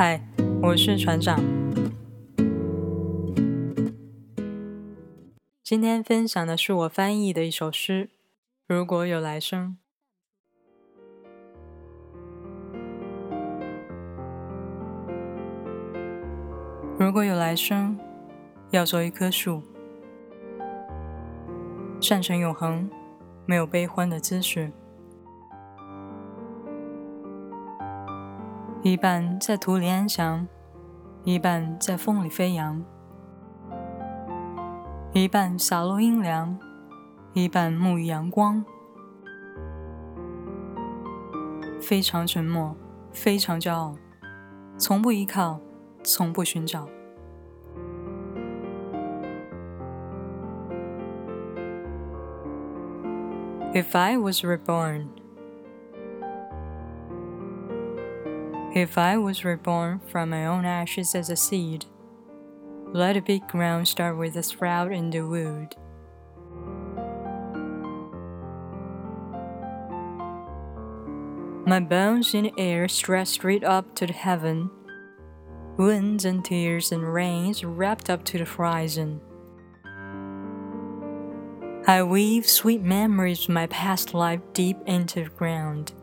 嗨，我是船长。今天分享的是我翻译的一首诗《如果有来生》。如果有来生，要做一棵树，站成永恒，没有悲欢的姿势。一半在土里安详，一半在风里飞扬；一半洒落阴凉，一半沐浴阳光。非常沉默，非常骄傲，从不依靠，从不寻找。If I was reborn. If I was reborn from my own ashes as a seed, let a big ground start with a sprout in the wood. My bones in the air stretch straight up to the heaven, winds and tears and rains wrapped up to the horizon. I weave sweet memories of my past life deep into the ground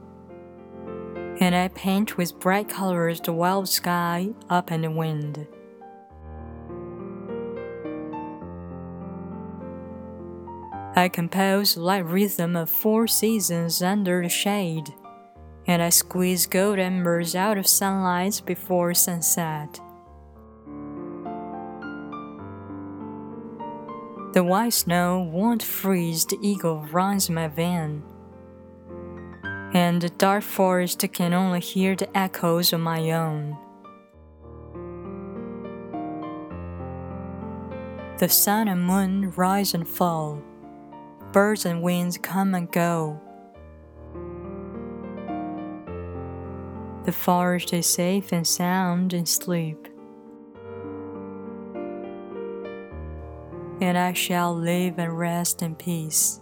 and I paint with bright colors the wild sky up and the wind. I compose light rhythm of four seasons under the shade, and I squeeze gold embers out of sunlight before sunset. The white snow won't freeze the eagle runs my vein and the dark forest can only hear the echoes of my own. The sun and moon rise and fall, birds and winds come and go. The forest is safe and sound in sleep. And I shall live and rest in peace.